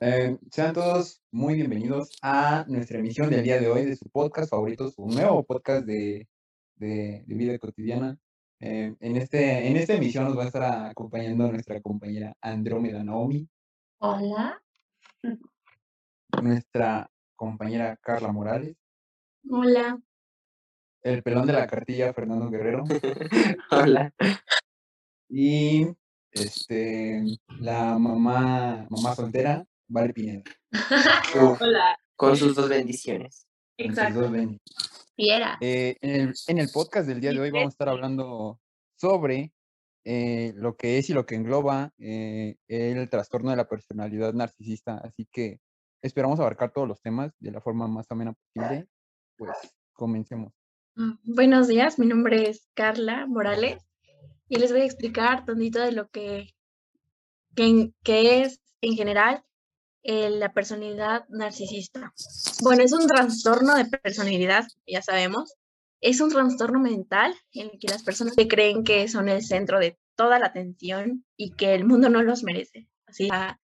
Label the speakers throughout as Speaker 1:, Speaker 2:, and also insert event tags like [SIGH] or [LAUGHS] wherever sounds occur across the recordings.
Speaker 1: Eh, sean todos muy bienvenidos a nuestra emisión del día de hoy de su podcast favorito, su nuevo podcast de, de- de vida cotidiana. Eh, en, este, en esta emisión nos va a estar acompañando nuestra compañera Andrómeda Naomi,
Speaker 2: Hola.
Speaker 1: nuestra compañera Carla Morales,
Speaker 2: Hola.
Speaker 1: el pelón de la cartilla Fernando Guerrero [LAUGHS]
Speaker 3: Hola.
Speaker 1: y este, la mamá, mamá soltera, Vale Pineda. [LAUGHS]
Speaker 3: Uf,
Speaker 2: Hola.
Speaker 3: con sus dos bendiciones.
Speaker 1: con sus
Speaker 2: Exacto.
Speaker 1: dos ven-
Speaker 2: Fiera.
Speaker 1: Eh, en, el, en el podcast del día de hoy vamos a estar hablando sobre eh, lo que es y lo que engloba eh, el trastorno de la personalidad narcisista. Así que esperamos abarcar todos los temas de la forma más amena posible. Pues comencemos.
Speaker 2: Mm, Buenos días, mi nombre es Carla Morales y les voy a explicar tantito de lo que, que, que es en general eh, la personalidad narcisista. Bueno, es un trastorno de personalidad, ya sabemos. Es un trastorno mental en el que las personas que creen que son el centro de toda la atención y que el mundo no los merece. Así, a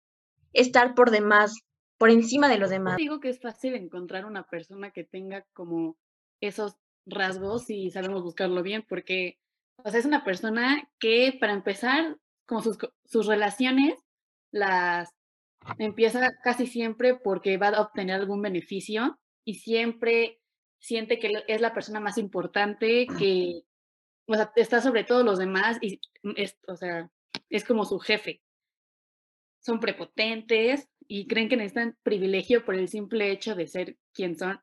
Speaker 2: estar por demás, por encima de los demás.
Speaker 4: Digo que es fácil encontrar una persona que tenga como esos rasgos y sabemos buscarlo bien, porque o sea, es una persona que para empezar, como sus, sus relaciones, las empieza casi siempre porque va a obtener algún beneficio y siempre siente que es la persona más importante, que o sea, está sobre todos los demás y es, o sea, es como su jefe son prepotentes y creen que necesitan privilegio por el simple hecho de ser quien son.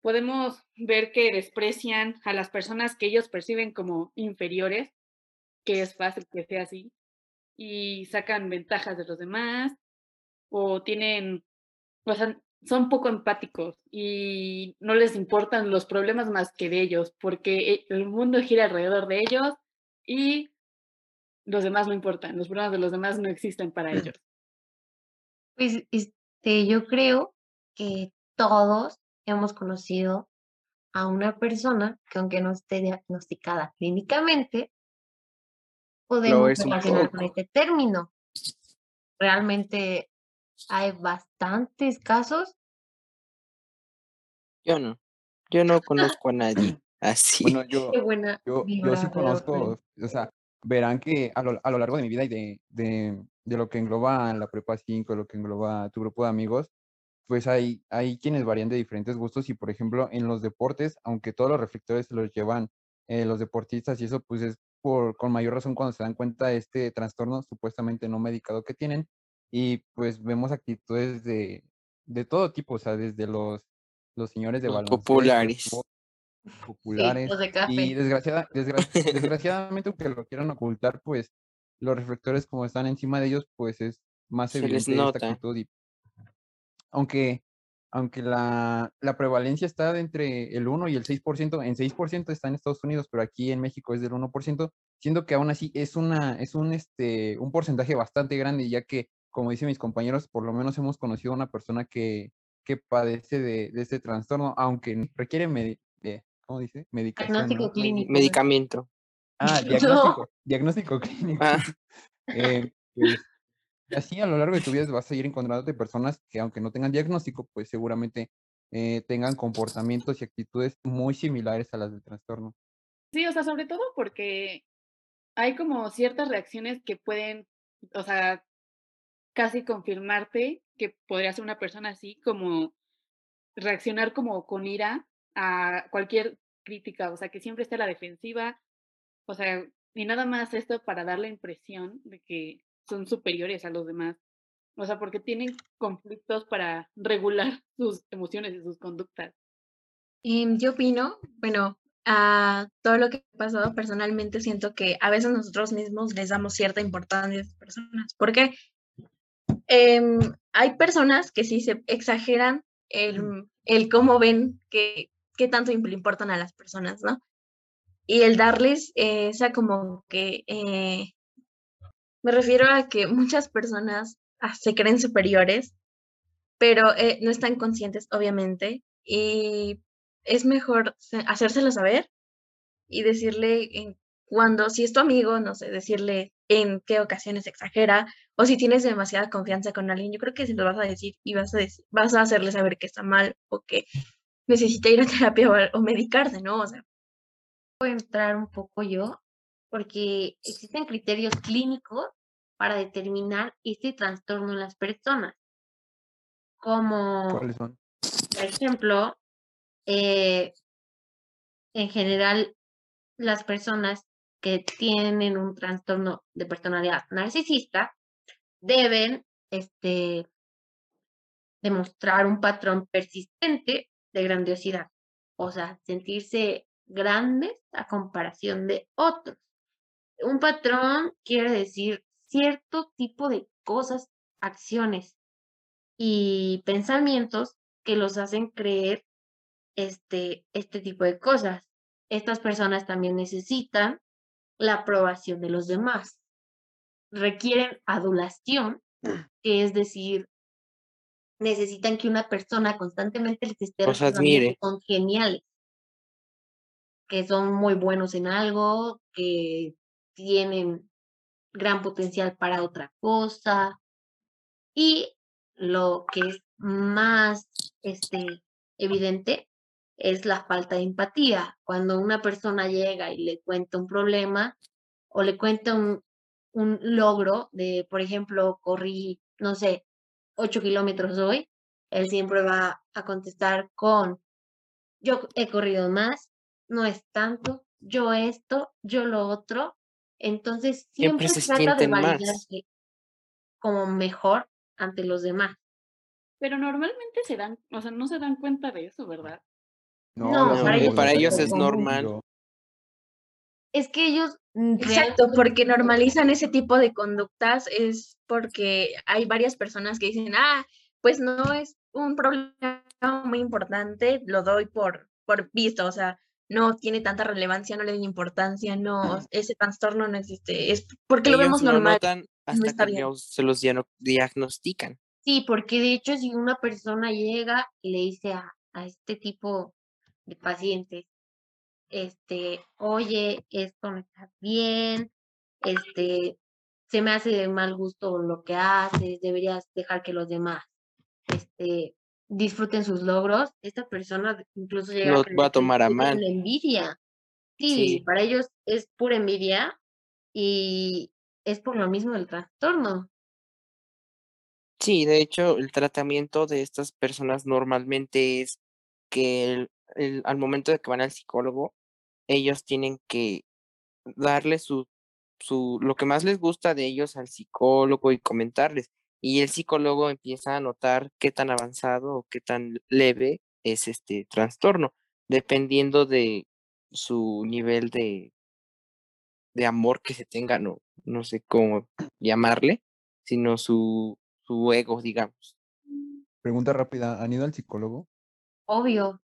Speaker 4: Podemos ver que desprecian a las personas que ellos perciben como inferiores, que es fácil que sea así, y sacan ventajas de los demás, o tienen, o sea, son poco empáticos y no les importan los problemas más que de ellos, porque el mundo gira alrededor de ellos y los demás no importan, los problemas de los demás no existen para ellos.
Speaker 5: Pues este, yo creo que todos hemos conocido a una persona que aunque no esté diagnosticada clínicamente, podemos relacionar con este término. Realmente hay bastantes casos.
Speaker 3: Yo no. Yo no [LAUGHS] conozco a nadie así.
Speaker 1: Bueno, yo,
Speaker 5: Qué buena
Speaker 1: yo, yo sí conozco, o sea, verán que a lo, a lo largo de mi vida y de, de, de lo que engloba la prepa 5, lo que engloba tu grupo de amigos, pues hay, hay quienes varían de diferentes gustos y, por ejemplo, en los deportes, aunque todos los reflectores se los llevan eh, los deportistas y eso, pues es por, con mayor razón cuando se dan cuenta de este trastorno supuestamente no medicado que tienen y pues vemos actitudes de, de todo tipo, o sea, desde los, los señores de
Speaker 3: Los
Speaker 1: baloncesto,
Speaker 3: populares.
Speaker 1: fútbol,
Speaker 5: Sí,
Speaker 1: populares,
Speaker 5: los de
Speaker 1: y desgraciada, desgra- [LAUGHS] desgraciadamente, aunque lo quieran ocultar, pues los reflectores como están encima de ellos, pues es más
Speaker 3: Se
Speaker 1: evidente esta actitud y aunque, aunque la, la prevalencia está de entre el 1 y el 6%, en 6% está en Estados Unidos, pero aquí en México es del 1%, siendo que aún así es, una, es un, este, un porcentaje bastante grande, ya que, como dicen mis compañeros, por lo menos hemos conocido a una persona que, que padece de, de este trastorno, aunque requiere, medi- eh, ¿cómo dice? Medicación.
Speaker 5: Diagnóstico
Speaker 1: ¿no?
Speaker 5: clínico.
Speaker 3: Medicamento.
Speaker 1: Ah, [LAUGHS]
Speaker 5: No.
Speaker 1: diagnóstico, diagnóstico [LAUGHS] clínico.
Speaker 3: Ah, [LAUGHS]
Speaker 1: Eh, pues, y así a lo largo de tu vida vas a ir encontrándote personas que aunque no tengan diagnóstico, pues seguramente eh, tengan comportamientos y actitudes muy similares a las del trastorno.
Speaker 4: Sí, o sea, sobre todo porque hay como ciertas reacciones que pueden, o sea, casi confirmarte que podría ser una persona así, como reaccionar como con ira a cualquier crítica, o sea, que siempre esté a la defensiva, o sea, y nada más esto para dar la impresión de que son superiores a los demás, o sea, porque tienen conflictos para [LAUGHS] regular sus emociones y sus conductas.
Speaker 2: Yo opino, bueno, a todo lo que ha pasado personalmente siento que a veces nosotros mismos les damos cierta importancia a esas personas, porque em, hay personas que sí se exageran el, el cómo ven que, qué tanto le importan a las personas, ¿no? Y el darles eh, esa como que, eh, me refiero a que muchas personas ah, se creen superiores, pero eh, no están conscientes, obviamente, y es mejor se- hacérselo saber y decirle en cuando si es tu amigo, no sé, decirle en qué ocasiones exagera o si tienes demasiada confianza con alguien, yo creo que si lo vas a decir y vas a, decir, vas a hacerle saber que está mal o que necesita ir a [LAUGHS] terapia o, o medicarse, ¿no? O sea,
Speaker 5: Puedo entrar un poco yo, porque existen criterios clínicos para determinar este trastorno en las personas, como
Speaker 1: ¿Cuáles son?
Speaker 5: por ejemplo, eh, en general, las personas que tienen un trastorno de personalidad narcisista deben este, demostrar un patrón persistente de grandiosidad, o sea, sentirse grandes a comparación de otros. Un patrón quiere decir cierto tipo de cosas, acciones y pensamientos que los hacen creer este, este tipo de cosas. Estas personas también necesitan la aprobación de los demás. Requieren adulación, que es decir, necesitan que una persona constantemente les esté que son geniales, que son muy buenos en algo, que tienen gran potencial para otra cosa. Y lo que es más este, evidente es la falta de empatía. Cuando una persona llega y le cuenta un problema o le cuenta un, un logro de, por ejemplo, corrí, no sé, 8 kilómetros hoy, él siempre va a contestar con, yo he corrido más, no es tanto, yo esto, yo lo otro. Entonces
Speaker 3: Siempre
Speaker 5: siempre
Speaker 3: se
Speaker 5: trata de validarse como mejor ante los demás.
Speaker 4: Pero normalmente se dan, o sea, no se dan cuenta de eso, ¿verdad?
Speaker 5: No, para ellos
Speaker 3: para es normal.
Speaker 5: Es que ellos mm,
Speaker 2: Exacto, porque normalizan ese tipo de conductas es porque hay varias personas que dicen, ah, pues no es un problema muy importante, lo doy por, por visto, o sea, no tiene tanta relevancia, no le den importancia, no, ese trastorno no existe, es porque lo vemos normal.
Speaker 3: notan hasta
Speaker 2: está
Speaker 3: que
Speaker 2: bien.
Speaker 3: se los diagnostican.
Speaker 5: Sí, porque de hecho si una persona llega y le dice a, a este tipo de pacientes, este, oye, esto no está bien, este, se me hace de mal gusto lo que haces, deberías dejar que los demás, este, disfruten sus logros, esta persona incluso llega
Speaker 3: Los
Speaker 5: creer
Speaker 3: va a tomar a mal.
Speaker 5: envidia. Sí,
Speaker 3: Sí.
Speaker 5: para ellos es pura envidia y es por lo mismo el trastorno.
Speaker 3: Sí, de hecho, el tratamiento de estas personas normalmente es que el- al momento de que van al psicólogo, ellos tienen que darle su, su, lo que más les gusta de ellos al psicólogo y comentarles. Y el psicólogo empieza a notar qué tan avanzado o qué tan leve es este trastorno, dependiendo de su nivel de, de amor que se tenga, no, no sé cómo llamarle, sino su, su ego, digamos.
Speaker 1: Pregunta rápida, ¿han ido al psicólogo?
Speaker 5: Obvio.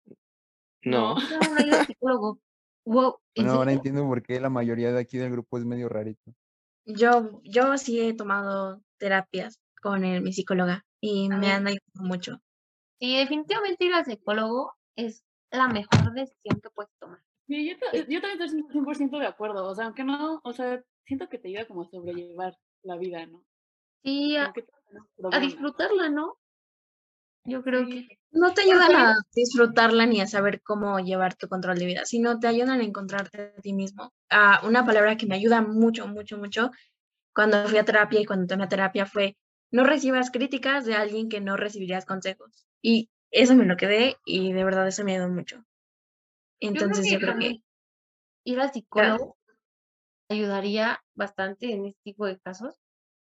Speaker 3: No,
Speaker 5: No, no al psicólogo. Wow, [LAUGHS] ¿en
Speaker 1: Bueno, ahora entiendo por qué la mayoría de aquí del grupo es medio rarito.
Speaker 2: Yo, yo sí he tomado terapias con el- mi psicóloga y me han ayudado mucho.
Speaker 5: Sí, definitivamente ir al psicólogo es la mejor decisión que puedes tomar.
Speaker 4: Sí, yo, yo también estoy 100% de acuerdo, o sea, aunque no, o sea, siento que te ayuda como a sobrellevar la vida, ¿no?
Speaker 5: Sí, a, disfrutarla, ¿no? Yo creo
Speaker 4: Sí.
Speaker 5: que
Speaker 2: No te ayudan a disfrutarla ni a saber cómo llevar tu control de vida, sino te ayudan a encontrarte a ti mismo. Ah, una palabra que me ayuda mucho, mucho, mucho cuando fui a terapia y cuando tomé terapia fue, no recibas críticas de alguien que no recibirías consejos. Y eso me lo quedé y de verdad eso me ayudó mucho. Entonces yo creo que,
Speaker 5: ir al psicólogo ayudaría bastante en este tipo de casos,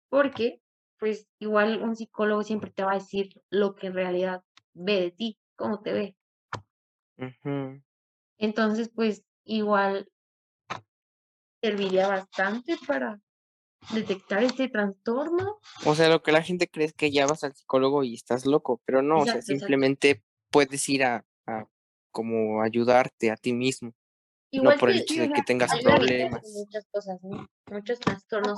Speaker 5: porque pues igual un psicólogo siempre te va a decir lo que en realidad ve de ti, cómo te ve. Entonces, pues igual serviría bastante para detectar este trastorno.
Speaker 3: O sea, lo que la gente cree es que ya vas al psicólogo y estás loco, pero no, o sea,
Speaker 5: exacto.
Speaker 3: simplemente puedes ir a, a como ayudarte a ti mismo,
Speaker 5: Igual
Speaker 3: no por el hecho de que tengas problemas.
Speaker 5: muchas cosas, ¿no? Muchos trastornos.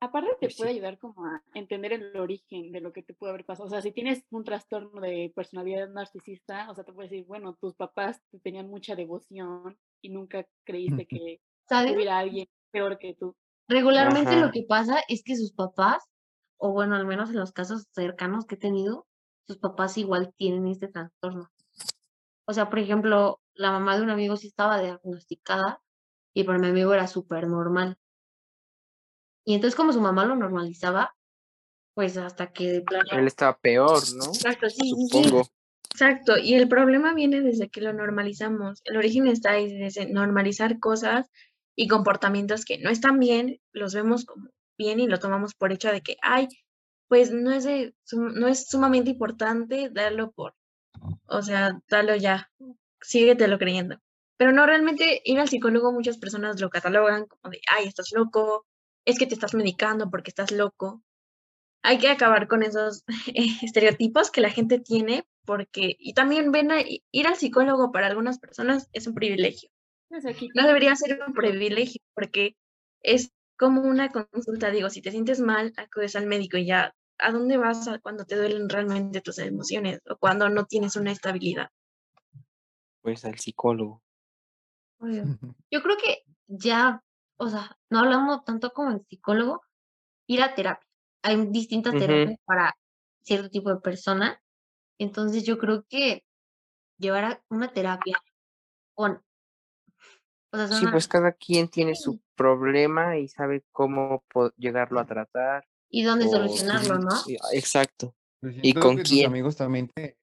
Speaker 4: Aparte- te
Speaker 3: Pues
Speaker 4: puede ayudar como a entender el origen de lo que te puede haber pasado. O sea, si tienes un trastorno de personalidad narcisista, o sea, te puede decir, bueno, tus papás te tenían mucha devoción y nunca creíste que
Speaker 5: ¿Sabes?
Speaker 4: hubiera alguien peor que tú.
Speaker 5: Regularmente lo que pasa es que sus papás, o bueno, al menos en los casos cercanos que he tenido, sus papás igual tienen este trastorno. O sea, por ejemplo, la mamá de un amigo sí estaba diagnosticada y para mi amigo era súper normal. Y entonces como su mamá lo normalizaba, pues hasta que de plano...
Speaker 3: Él estaba peor, ¿no?
Speaker 2: Exacto, sí, sí, sí.
Speaker 3: Supongo.
Speaker 2: Exacto, y el problema viene desde que lo normalizamos. El origen está ahí, desde normalizar cosas y comportamientos que no están bien, los vemos como bien y lo tomamos por hecho de que, ay, pues no es, de, no es sumamente importante darlo por, o sea, darlo ya, síguetelo creyendo. Pero no, realmente ir al psicólogo muchas personas lo catalogan como de, ay, estás loco, es que te estás medicando porque estás loco. Hay que acabar con esos [LAUGHS] estereotipos que la gente tiene porque, y también ven a, ir al psicólogo para algunas personas es un privilegio.
Speaker 4: Pues
Speaker 2: No debería ser un privilegio porque es como una consulta, digo, si te sientes mal, acudes al médico y ya, ¿a dónde vas a- cuando te duelen realmente tus emociones o cuando no tienes una estabilidad?
Speaker 3: Pues al psicólogo.
Speaker 5: Yo creo que ya, o sea, no hablamos tanto como el psicólogo, ir a terapia. Hay distintas terapias para cierto tipo de persona. Entonces yo creo que llevar a una terapia con, o sea,
Speaker 3: Sí, pues cada quien tiene su problema y sabe cómo llegarlo a tratar.
Speaker 5: y dónde
Speaker 3: o-
Speaker 5: solucionarlo, ¿no?
Speaker 3: Sí, Exacto.
Speaker 1: Pues
Speaker 3: ¿Y con
Speaker 1: que tus
Speaker 3: quién?
Speaker 1: amigos también te,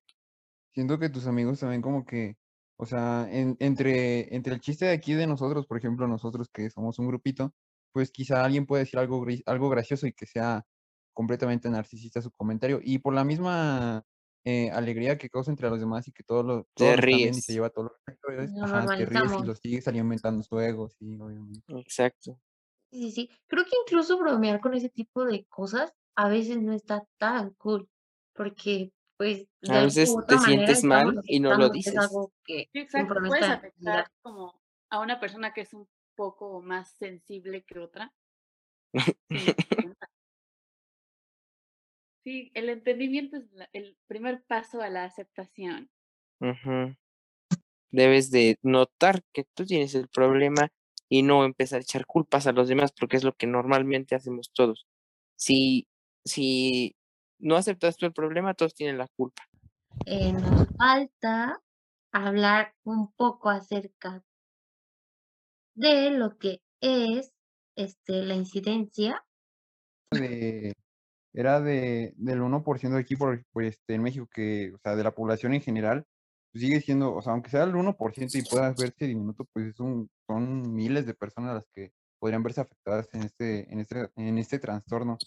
Speaker 1: siento que tus amigos también como que, o sea, en- entre, entre el chiste de aquí de nosotros, por ejemplo, nosotros que somos un grupito, pues quizá alguien puede decir algo, algo gracioso y que sea completamente narcisista su comentario. Y por la misma eh, alegría que causa entre los demás y que todos lo,
Speaker 3: Te
Speaker 1: viendo y
Speaker 3: ríes.
Speaker 1: se lleva todo lo es,
Speaker 5: Lo
Speaker 1: ajá, te ríes y
Speaker 5: normalizamos.
Speaker 1: lo sigues alimentando su ego, sí, obviamente.
Speaker 3: Exacto.
Speaker 5: Sí, sí, sí. Creo que incluso bromear con ese tipo de cosas a veces no está tan cool, porque pues
Speaker 3: A veces te sientes mal y no lo
Speaker 5: es
Speaker 3: dices.
Speaker 5: algo que
Speaker 4: Sí, exacto. Puedes afectar como a una persona que es un poco más sensible que otra. [LAUGHS] Sí, el entendimiento es el primer paso a la aceptación.
Speaker 3: Ujú. Debes de notar que tú tienes el problema y no empezar a echar culpas a los demás, porque es lo que normalmente hacemos todos. Si, si no aceptas tú el problema, todos tienen la culpa.
Speaker 5: Eh, nos falta hablar un poco acerca de lo que es este, la incidencia.
Speaker 1: de, era de, del 1% de aquí por, por, este, en México, que, o sea, de la población en general, pues sigue siendo, o sea, aunque sea el 1% y pueda verse diminuto, pues es un, son miles de personas las que podrían verse afectadas en este, en este, en este trastorno.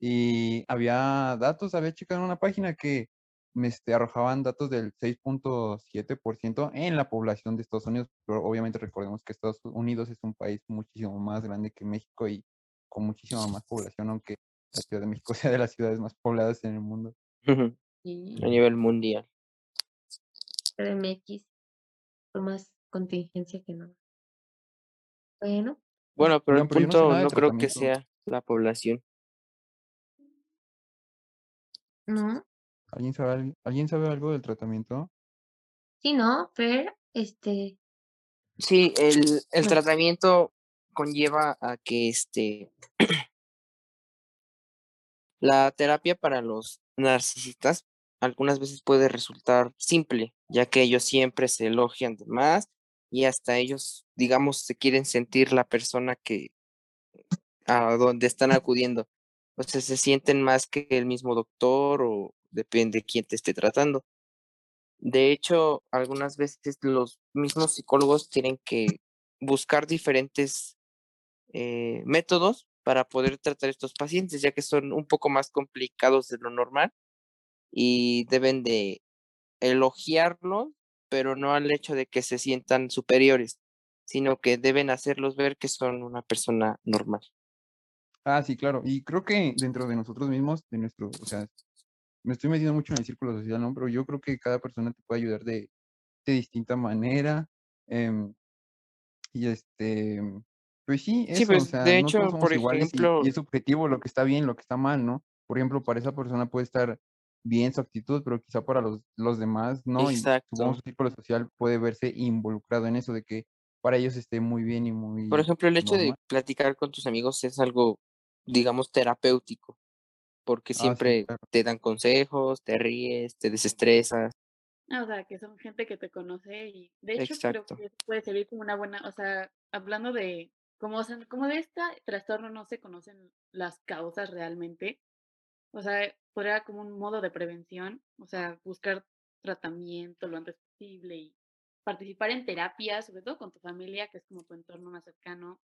Speaker 1: Y había datos, había checado en una página que me este, arrojaban datos del 6.7% en la población de Estados Unidos, pero obviamente recordemos que Estados Unidos es un país muchísimo más grande que México y con muchísima más población, aunque la Ciudad de México [LAUGHS] sea de las ciudades más pobladas en el mundo.
Speaker 3: A
Speaker 5: Y
Speaker 3: nivel mundial.
Speaker 5: CDMX por más contingencia que no. Bueno,
Speaker 3: Bueno, pero el
Speaker 1: no sé
Speaker 3: punto no creo que sea la población.
Speaker 5: No,
Speaker 1: ¿Alguien sabe, al- ¿Alguien sabe algo del tratamiento?
Speaker 5: sí, no, pero este,
Speaker 3: Sí, el, el tratamiento conlleva a que este [CLEARS THROAT] la terapia para los narcisistas algunas veces puede resultar simple, ya que ellos siempre se elogian de más y hasta ellos, digamos, se quieren sentir la persona que a donde están acudiendo. O sea, se sienten más que el mismo doctor o depende quién te esté tratando. De hecho, algunas veces los mismos psicólogos tienen que buscar diferentes eh, métodos para poder tratar estos pacientes, ya que son un poco más complicados de lo normal y deben de elogiarlos, pero no al hecho de que se sientan superiores, sino que deben hacerlos ver que son una persona normal.
Speaker 1: Ah, sí, claro. Y creo que dentro de nosotros mismos, de nuestro, o sea, me estoy metiendo mucho en el círculo social, ¿no? Pero yo creo que cada persona te puede ayudar de, de distinta manera. em, y este, pues sí,
Speaker 3: Sí,
Speaker 1: eso, o
Speaker 3: pues
Speaker 1: sea,
Speaker 3: de
Speaker 1: no todos
Speaker 3: hecho,
Speaker 1: somos
Speaker 3: por
Speaker 1: iguales y,
Speaker 3: ejemplo,
Speaker 1: y es subjetivo lo que está bien, lo que está mal, ¿no? Por ejemplo, para esa persona puede estar bien su actitud, pero quizá para los, los demás no, y supongo
Speaker 3: exacto,
Speaker 1: su círculo social puede verse involucrado en eso, de que para ellos esté muy bien y muy
Speaker 3: Por ejemplo, el hecho de platicar con tus amigos es algo, digamos, terapéutico, porque
Speaker 1: Ah, sí,
Speaker 3: siempre
Speaker 1: claro.
Speaker 3: te dan consejos, te ríes, te desestresas.
Speaker 4: Ah, o sea, que son gente que te conoce y de hecho
Speaker 3: Exacto.
Speaker 4: creo que puede servir como una buena, o sea, hablando de como, o sea, como de este trastorno no se conocen las causas realmente, o sea, podría como un modo de prevención, o sea, buscar tratamiento lo antes posible y participar en terapia, sobre todo con tu familia, que es como tu entorno más cercano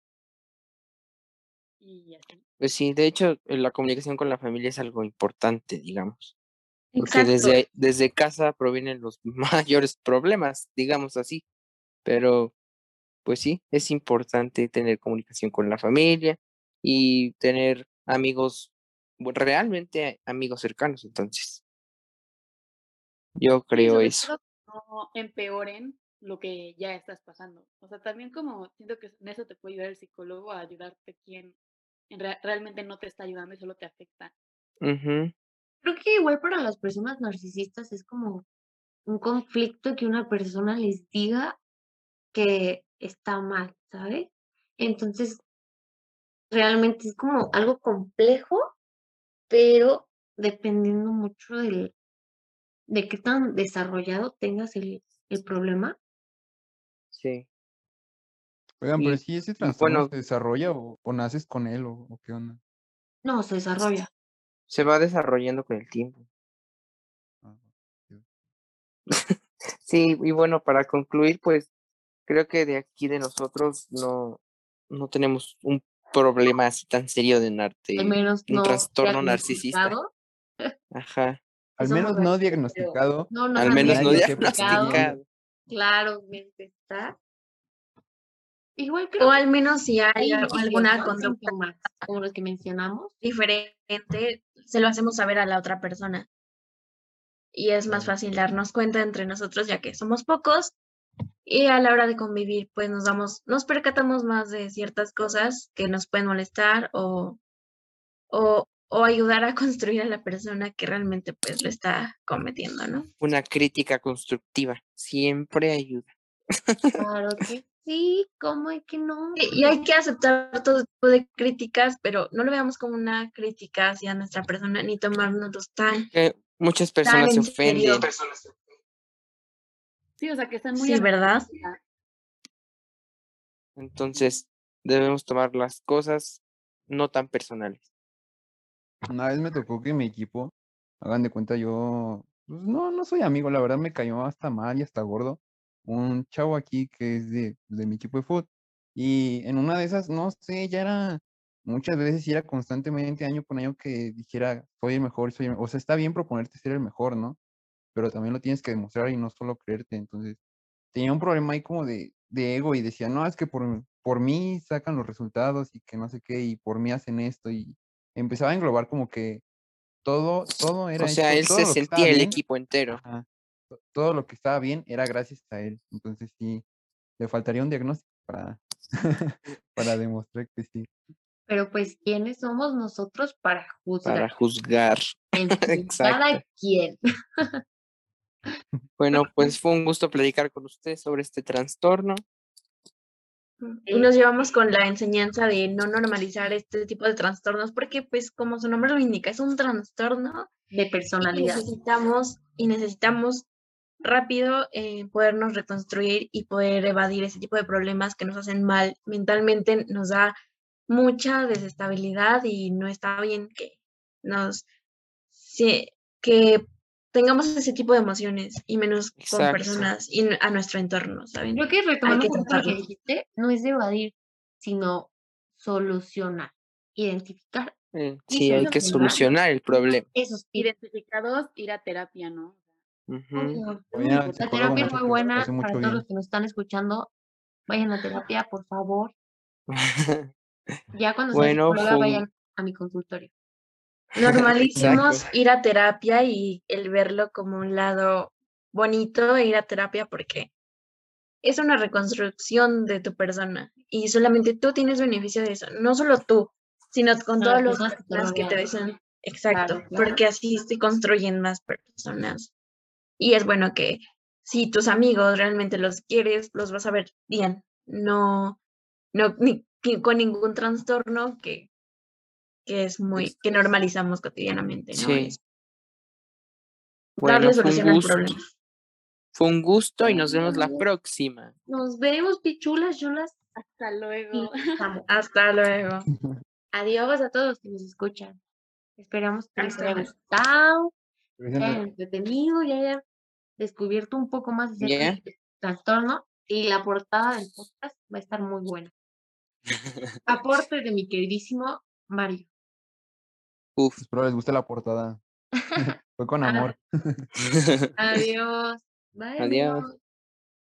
Speaker 4: y así.
Speaker 3: Pues sí, de hecho, eh, la comunicación con la familia es algo importante, digamos, porque
Speaker 2: Exacto.
Speaker 3: desde, desde casa provienen los [LAUGHS] mayores problemas, digamos así, pero pues sí, es importante tener comunicación con la familia y tener amigos, realmente amigos cercanos, entonces, yo creo eso.
Speaker 4: no empeoren lo que ya estás pasando. O sea, también como siento que en eso te puede ayudar el psicólogo a ayudarte quien en rea- realmente no te está ayudando y solo te afecta.
Speaker 5: Creo que igual para las personas narcisistas es como un conflicto que una persona les diga que está mal, ¿sabes? Entonces, realmente es como algo complejo, pero dependiendo mucho del, de qué tan desarrollado tengas el, el problema.
Speaker 3: Sí,
Speaker 1: Oigan, pero si ese trastorno
Speaker 3: bueno,
Speaker 1: se desarrolla o, o naces con él o, o qué onda.
Speaker 5: No, se desarrolla.
Speaker 3: se va desarrollando con el tiempo.
Speaker 1: Ah. [LAUGHS]
Speaker 3: Sí, y bueno, para concluir, pues creo que de aquí de nosotros no, no tenemos un problema así tan serio de, nar-
Speaker 5: Al menos
Speaker 3: un
Speaker 5: no
Speaker 3: trastorno narcisista. Ajá, [LAUGHS]
Speaker 1: Al menos no diagnosticado.
Speaker 5: No, no
Speaker 3: al menos no diagnosticado.
Speaker 5: Claramente está. Igual
Speaker 2: O
Speaker 5: creo
Speaker 2: al menos si hay alguna conducta
Speaker 5: Síntomas, como los que mencionamos.
Speaker 2: diferente, se lo hacemos saber a la otra persona. Y es más fácil darnos cuenta entre nosotros, ya que somos pocos. Y a la hora de convivir, pues nos damos, nos percatamos más de ciertas cosas que nos pueden molestar o, o, o ayudar a construir a la persona que realmente pues lo está cometiendo, ¿no?
Speaker 3: Una crítica constructiva siempre ayuda.
Speaker 5: Claro que sí, ¿cómo es que no?
Speaker 2: Y, hay que aceptar todo tipo de críticas, pero no lo veamos como una crítica hacia nuestra persona, ni tomárnoslos tan,
Speaker 3: Que muchas
Speaker 2: tan
Speaker 3: personas se ofenden.
Speaker 4: Sí, o sea, que están muy
Speaker 2: Sí, ¿verdad?
Speaker 3: Entonces, debemos tomar las cosas no tan personales.
Speaker 1: Una vez me tocó que mi equipo, hagan de cuenta, yo, pues no, no soy amigo, la verdad me cayó hasta mal y hasta gordo. Un chavo aquí que es de, de mi equipo de fútbol. Y en una de esas, no sé, ya era, muchas veces y era constantemente año con año que dijera, soy el mejor, soy el me-". O sea, está bien proponerte ser el mejor, ¿no? Pero también lo tienes que demostrar y no solo creerte. Entonces, tenía un problema ahí como de, de ego y decía, no, es que por, por mí sacan los resultados y que no sé qué, y por mí hacen esto, y empezaba a englobar como que todo, todo era
Speaker 3: O sea,
Speaker 1: hecho,
Speaker 3: él se sentía el
Speaker 1: bien,
Speaker 3: equipo entero.
Speaker 1: ajá, todo lo que estaba bien era gracias a él. Entonces sí, le faltaría un diagnóstico para, [LAUGHS] para demostrar que sí.
Speaker 5: Pero pues, ¿quiénes somos nosotros para
Speaker 3: para
Speaker 5: juzgar?
Speaker 3: juzgar. [LAUGHS]
Speaker 5: Fin,
Speaker 3: Exacto.
Speaker 5: cada quien.
Speaker 3: Bueno, [LAUGHS] pues fue un gusto platicar con usted sobre este trastorno.
Speaker 2: Y nos llevamos con la enseñanza de no normalizar este tipo de trastornos, porque pues como su nombre lo indica, es un trastorno
Speaker 5: De
Speaker 2: y
Speaker 5: personalidad.
Speaker 2: necesitamos, y necesitamos rápido eh, podernos reconstruir y poder evadir ese tipo de problemas que nos hacen mal mentalmente, nos da mucha desestabilidad y no está bien que nos sí, que tengamos ese tipo de emociones y menos con personas y a nuestro entorno, ¿saben?
Speaker 5: Creo que retomando lo que dijiste, no es evadir, sino solucionar, identificar
Speaker 3: Eh, sí, hay que
Speaker 5: solucionar.
Speaker 3: el problema.
Speaker 5: esos.
Speaker 4: Identificados, ir a terapia, ¿no?
Speaker 3: Ujú.
Speaker 5: La
Speaker 1: psicólogo,
Speaker 5: terapia es muy buena
Speaker 1: hace mucho
Speaker 5: para todos los
Speaker 1: bien.
Speaker 5: que nos están escuchando. Vayan a terapia, por favor. [LAUGHS] Ya cuando sea
Speaker 3: Bueno,
Speaker 5: psicóloga,
Speaker 3: fue un-
Speaker 5: vayan a mi consultorio.
Speaker 2: Normalicemos
Speaker 3: Exacto.
Speaker 2: ir a terapia y el verlo como un lado bonito de ir a terapia porque es una reconstrucción de tu persona y solamente tú tienes beneficio de eso, no solo tú, sino con
Speaker 5: Con
Speaker 2: todas
Speaker 5: las
Speaker 2: las
Speaker 5: personas que te
Speaker 2: personas que te
Speaker 5: rodean.
Speaker 2: dicen, exacto,
Speaker 5: Claro, claro.
Speaker 2: porque así se construyen más personas. Y es bueno que si tus amigos realmente los quieres, los vas a ver bien, no, no, ni, ni con ningún trastorno que, que es muy, que normalizamos cotidianamente, ¿no?
Speaker 3: Sí.
Speaker 2: Es
Speaker 3: Bueno,
Speaker 2: darle
Speaker 3: fue un
Speaker 2: solución al
Speaker 3: gusto.
Speaker 2: problema.
Speaker 3: Fue un gusto y nos vemos la próxima.
Speaker 5: Nos vemos, pichulas, chulas.
Speaker 4: Hasta luego. [LAUGHS]
Speaker 2: Hasta luego. [LAUGHS]
Speaker 5: Adiós a todos que nos escuchan. Esperamos que les haya gustado, entretenido y hayan descubierto un poco más de este trastorno. Y la portada del podcast va a estar muy buena. Aporte de mi queridísimo Mario.
Speaker 3: Uf.
Speaker 1: Espero les guste la portada. [LAUGHS] Fue con
Speaker 5: Ah.
Speaker 1: amor. [LAUGHS]
Speaker 5: Adiós. Bye.
Speaker 3: Adiós.